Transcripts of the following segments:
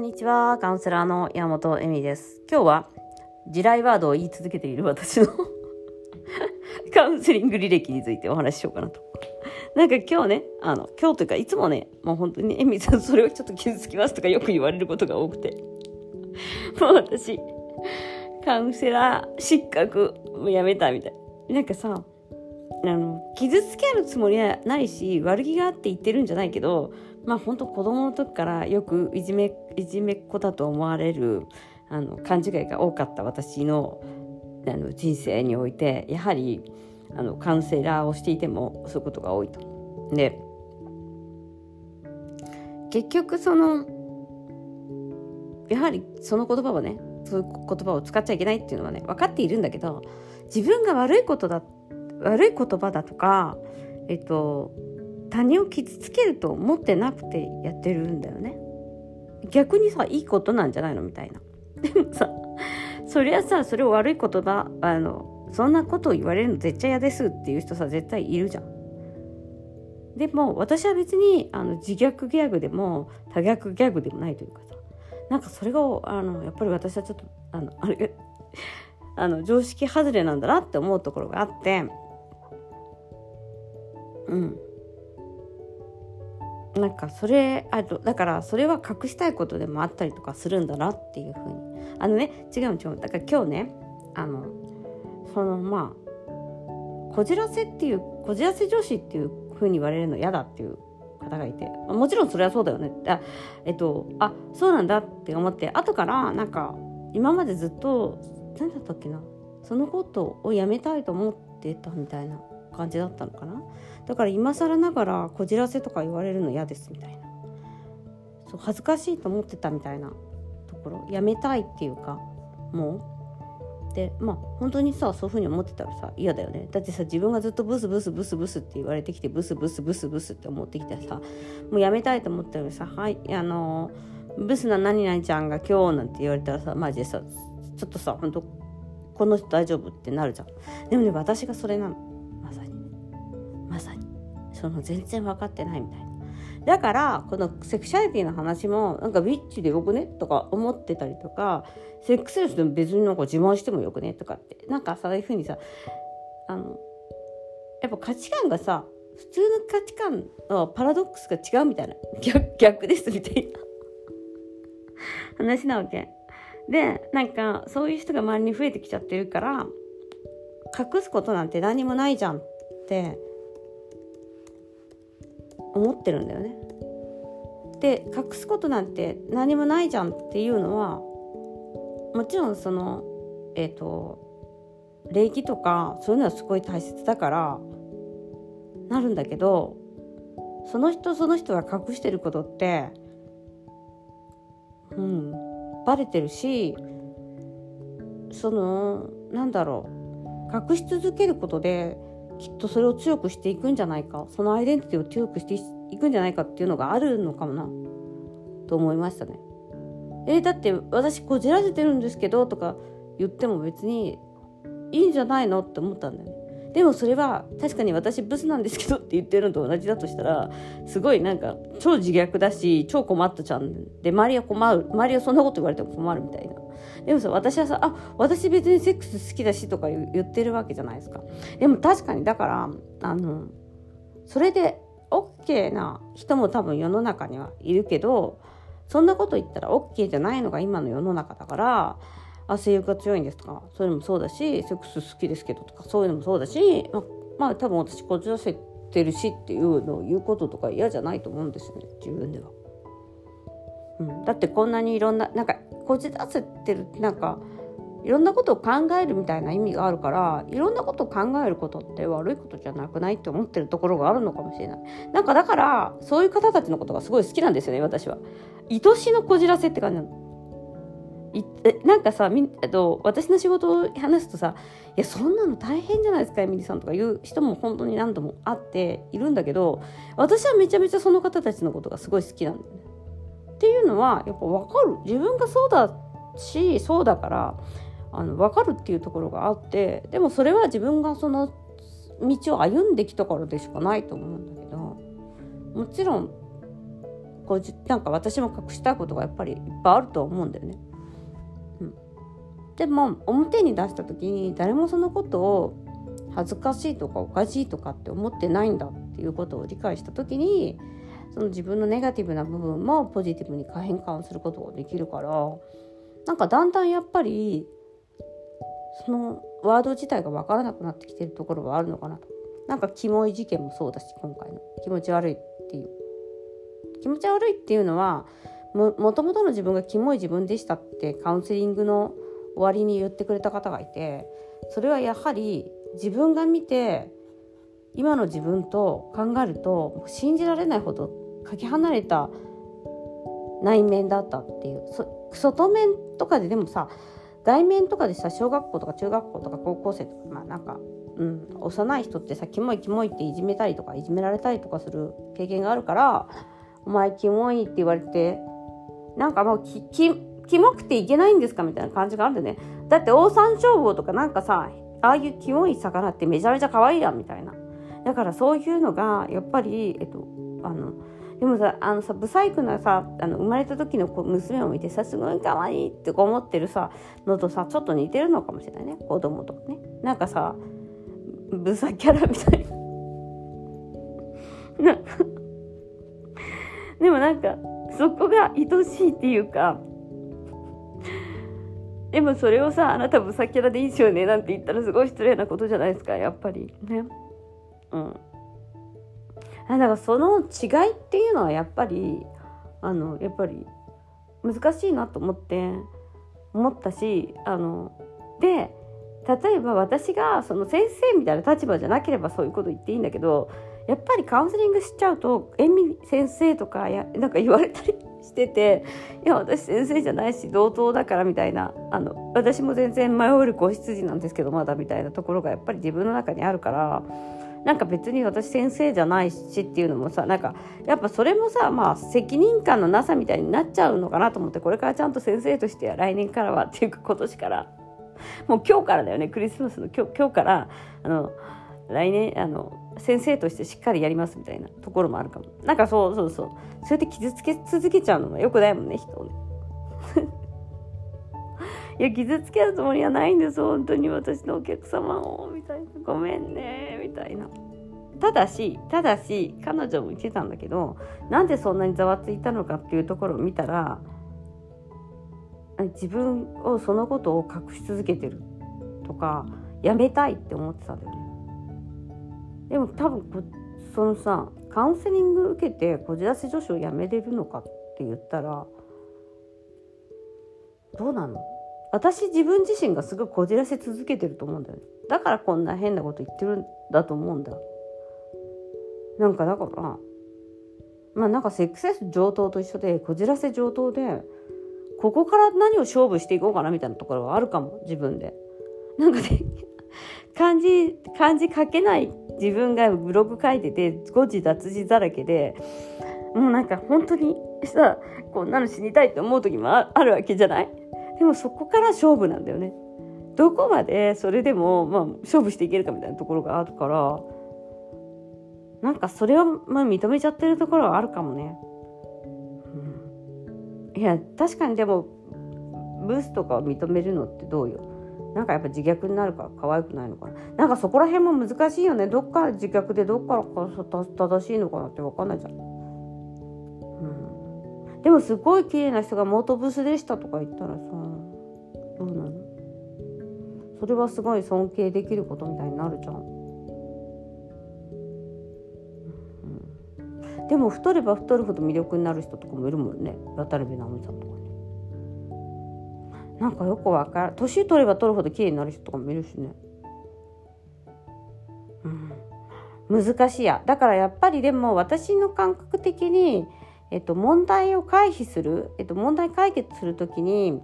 んにちは。カウンセラーの山本恵美です。今日は地雷ワードを言い続けている私の カウンセリング履歴についてお話ししようかなと。なんか今日ね、あの、今日というかいつもね、もう本当に恵美さんそれをちょっと傷つきますとかよく言われることが多くて。もう私、カウンセラー失格、もうやめたみたい。なんかさ、あの傷つけるつもりはないし悪気があって言ってるんじゃないけどまあ本当子供の時からよくいじめいじめっ子だと思われるあの勘違いが多かった私のあの人生においてやはりあのカウンセラーをしていてもそういうことが多いと。で結局そのやはりその言葉はねそういう言葉を使っちゃいけないっていうのはね分かっているんだけど自分が悪いことだ悪い言葉だとか、えっと、他人を傷つけると思ってなくてやってるんだよね。逆にさいいことなんじゃないのみたいな。でもさそりゃさそれを悪い言葉あのそんなことを言われるの絶対嫌ですっていう人さ絶対いるじゃん。でも私は別にあの自虐ギャグでも多逆ギャグでもないというかさなんかそれがあのやっぱり私はちょっとあのあれあの常識外れなんだなって思うところがあってうんなんかそれあとだからそれは隠したいことでもあったりとかするんだなっていうふうに。あのね違う違うだから今日ねあのそのまあこじらせっていうこじらせ女子っていうふうに言われるの嫌だっていう方がいて。もちろんそれはそうだよね。あえっとあそうなんだって思って後からなんか今までずっと何だったっけな。そのことをやめたいと思ってたみたいな。感じだったのかな？だから今更ながらこじらせとか言われるの嫌ですみたいな。そう恥ずかしいと思ってたみたいなところ。やめたいっていうかもう。でまあ本当にさそういうふうに思ってたらさ嫌だよね。だってさ自分がずっとブスブスブスブスって言われてきてブスブスブスブスって思ってきてさもうやめたいと思ったのにさ「はいあのブスな何々ちゃんが今日」なんて言われたらさマジでさちょっとさ本当この人大丈夫ってなるじゃん。でもね私がそれなの。まさに。その全然分かってないみたいな。だからこのセクシャリティの話もなんかビッチでよくねとか思ってたりとかセックスレスでも別になんか自慢してもよくねとかって。なんかそういうふうにさあのやっぱ価値観がさ普通の価値観のパラドックスが違うみたいな。逆逆ですみたいな。話なわけ。でなんかそういう人が周りに増えてきちゃってるから隠すことなんて何もないじゃんって思ってるんだよね。で隠すことなんて何もないじゃんっていうのはもちろんそのえっ、ー、と礼儀とかそういうのはすごい大切だからなるんだけどその人その人が隠してることってうんバレてるしそのなんだろう隠し続けることできっとそれを強くしていくんじゃないかそのアイデンティティを強くしていくんじゃないかっていうのがあるのかもなと思いましたね。えー、だって私こじらせてるんですけどとか言っても別にいいんじゃないの？って思ったんだよね。でもそれは確かに私ブスなんですけどって言ってるのと同じだとしたらすごいなんか超自虐だし超困ったちゃんで周りは困る周りはそんなこと言われても困るみたいな。でもさ私はさあ私別にセックス好きだしとか言ってるわけじゃないですか。でも確かにだからあのそれで OK な人も多分世の中にはいるけどそんなこと言ったら OK じゃないのが今の世の中だから性欲が強いんですとか？そういうのもそうだしセックス好きですけどとかそういうのもそうだしま、まあ、多分私こじらせてるしっていうのを言うこととか嫌じゃないと思うんですよね自分では。うん、だってこんなにいろんななんかこじらせてるなんかいろんなことを考えるみたいな意味があるからいろんなことを考えることって悪いことじゃなくないって思ってるところがあるのかもしれない。なんかだからそういう方たちのことがすごい好きなんですよね私は。愛しのこじらせって感じなの。いなんかさみ、と、私の仕事を話すとさ「いやそんなの大変じゃないですかエミリさん」とか言う人も本当に何度もあっているんだけど私はめちゃめちゃその方たちのことがすごい好きなんだよね。っていうのはやっぱ分かる自分がそうだしそうだからあの分かるっていうところがあってでもそれは自分がその道を歩んできたからでしかないと思うんだけどもちろんこうなんか私も隠したいことがやっぱりいっぱいあると思うんだよね。でも表に出した時に誰もそのことを恥ずかしいとかおかしいとかって思ってないんだっていうことを理解した時にその自分のネガティブな部分もポジティブに変換することができるからなんかだんだんやっぱりそのワード自体が分からなくなってきてるところはあるのかなと。なんかキモい事件もそうだし今回の気持ち悪いっていう気持ち悪いっていうのはもともとの自分がキモい自分でしたってカウンセリングの終わりに言ってくれた方がいてそれはやはり自分が見て今の自分と考えると信じられないほどかけ離れた内面だったっていう外面とかででもさ外面とかでさ小学校とか中学校とか高校生とかまあなんか、うん、幼い人ってさキモいキモいっていじめたりとかいじめられたりとかする経験があるから「お前キモい」って言われてなんかもうききキモくていけないんですかみたいな感じがあるんだね。だってオオサンショウウオとかなんかさああいうキモい魚ってめちゃめちゃ可愛いやんみたいな。だからそういうのがやっぱりえっとあのでもさあのさブサイクなさあの生まれた時の娘を見てさすごい可愛いって思ってるさのとさちょっと似てるのかもしれないね。子供とかね。なんかさブサキャラみたいな。でもなんかそこが愛しいっていうかでもそれをさあなたブサキャラでいいですよねなんて言ったらすごい失礼なことじゃないですかやっぱり。ね。うん。だからその違いっていうのはやっぱりあのやっぱり難しいなと思って思ったしあので例えば私がその先生みたいな立場じゃなければそういうこと言っていいんだけどやっぱりカウンセリングしちゃうと遠見先生とかやなんか言われたりしてて いや私先生じゃないし同等だからみたいなあの私も全然迷える子羊なんですけどまだみたいなところがやっぱり自分の中にあるからなんか別に私先生じゃないしっていうのもさなんかやっぱそれもさまあ責任感のなさみたいになっちゃうのかなと思ってこれからちゃんと先生として来年からはっていうか今年から。もう今日からだよねクリスマスの今日今日からあの来年あの先生としてしっかりやりますみたいなところもあるかも。なんかそうそうそう。そうやって傷つけ続けちゃうのもよくないもんね人をね。いや傷つけるつもりはないんです本当に私のお客様をみたいな。ごめんねみたいな。ただしただし彼女も言ってたんだけどなんでそんなにざわついたのかっていうところを見たら自分をそのことを隠し続けてるとかやめたいって思ってたんだよね。でも多分こそのさカウンセリング受けてこじらせ女子をやめれるのかって言ったらどうなの？私自分自身がすごいこじらせ続けてると思うんだよね。だからこんな変なこと言ってるんだと思うんだ。なんかだからまあなんかセックスレス上等と一緒でこじらせ上等でここから何を勝負していこうかなみたいなところがあるかも自分で。なんかね漢字漢字書けない自分がブログ書いてて誤字脱字だらけでもうなんか本当にさこんなの死にたいって思う時もあるわけじゃない？でもそこから勝負なんだよね。どこまでそれでも、まあ、勝負していけるかみたいなところがあるからなんかそれを、まあ、認めちゃってるところはあるかもね。うん、いや確かにでもブースとかを認めるのってどうよ？なんかやっぱ自虐になるから可愛くないのかな。なんかそこら辺も難しいよね。どっから自虐でどっから正しいのかなって分かんないじゃん。でもすごい綺麗な人が元ブスでしたとか言ったらさどうなの？それはすごい尊敬できることみたいになるじゃん、うん、でも太れば太るほど魅力になる人とかもいるもんね。渡辺直美さんとかねなんかよくわかる年取れば取るほど綺麗になる人とかもいるしね。うん。難しいや。だからやっぱりでも私の感覚的にえっと、問題を回避する、えっと、問題解決する時に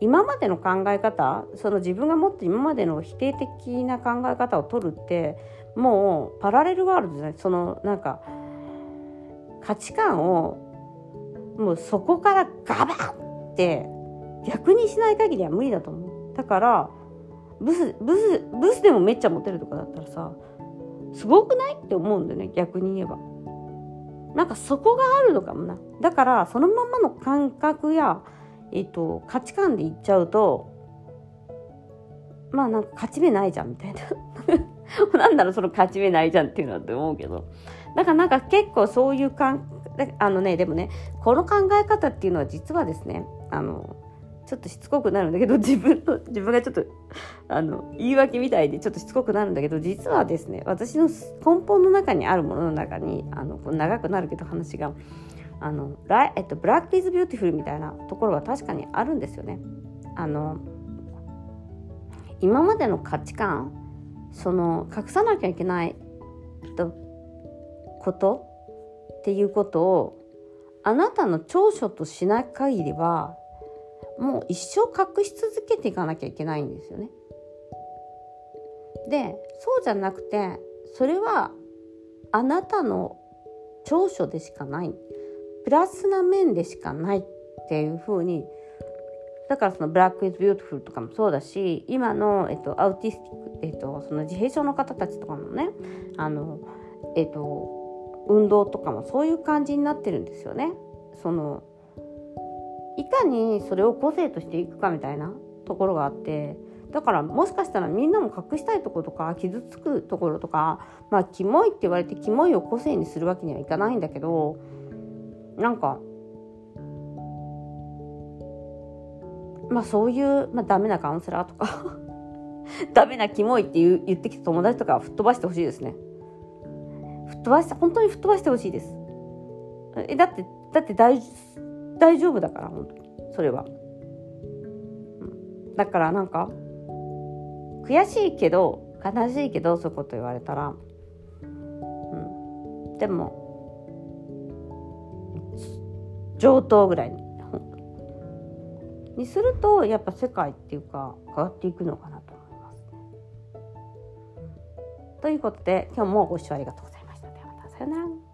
今までの考え方その自分が持って今までの否定的な考え方を取るってもうパラレルワールドじゃない。そのなんか価値観をもうそこからガバッって逆にしない限りは無理だと思う。だからブスブスブスでもめっちゃモテるとかだったらさすごくないって思うんだよね。逆に言えば。なんかそこがあるのかもな。だからそのままの感覚や、えっと、価値観でいっちゃうとまあなんか勝ち目ないじゃんみたいな。なんだろうその勝ち目ないじゃんっていうのはって思うけど。だからなんか結構そういう感あのねでもねこの考え方っていうのは実はですねあのちょっとしつこくなるんだけど 自分の自分がちょっとあの言い訳みたいでちょっとしつこくなるんだけど実はですね私の根本の中にあるものの中にあの長くなるけど話があのラえっと、 Black is beautiful みたいなところは確かにあるんですよね。あの今までの価値観その隠さなきゃいけないことっていうことをあなたの長所としない限りはもう一生隠し続けていかなきゃいけないんですよね。でそうじゃなくてそれはあなたの長所でしかないプラスな面でしかないっていうふうにだからその「 Black is beautiful」とかもそうだし今の、えっと、 autistic、えっと、その自閉症の方たちとかもねあの、えっと、運動とかもそういう感じになってるんですよね。そのいかにそれを個性としていくかみたいなところがあってだからもしかしたらみんなも隠したいところとか傷つくところとかまあキモいって言われてキモいを個性にするわけにはいかないんだけどなんかまあそういう、まあ、ダメなカウンセラーとか ダメなキモいって言言ってきた友達とか吹っ飛ばしてほしいですね。吹っ飛ばして、本当に吹っ飛ばしてほしいです。え、だって、だって大大丈夫だから、本当。それは。だからなんか、悔しいけど、悲しいけど、そういうこと言われたら、うん。でも、上等ぐらいにするとやっぱ世界っていうか変わっていくのかなと思いますね。ということで今日もご視聴ありがとうございました。ではまたさようなら。